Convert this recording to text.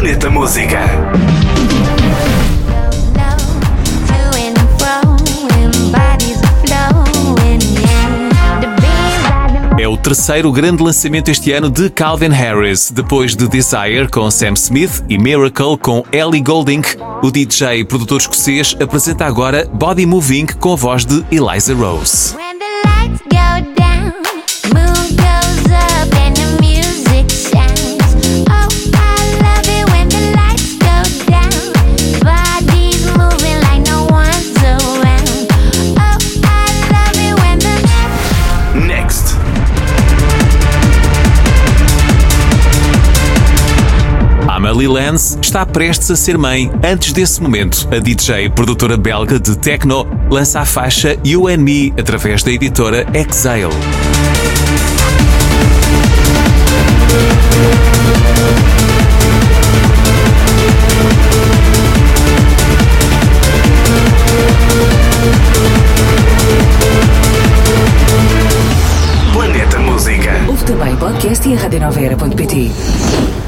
Planeta Música. É o terceiro grande lançamento este ano de Calvin Harris, depois de Desire com Sam Smith e Miracle com Ellie Goulding. O DJ e produtor escocês apresenta agora Body Moving com a voz de Eliza Rose. Amelie Lance está prestes a ser mãe. Antes desse momento, a DJ produtora belga de techno lança a faixa You and Me através da editora Exile. Planeta Música. Ouve também podcast e a radionovera.pt.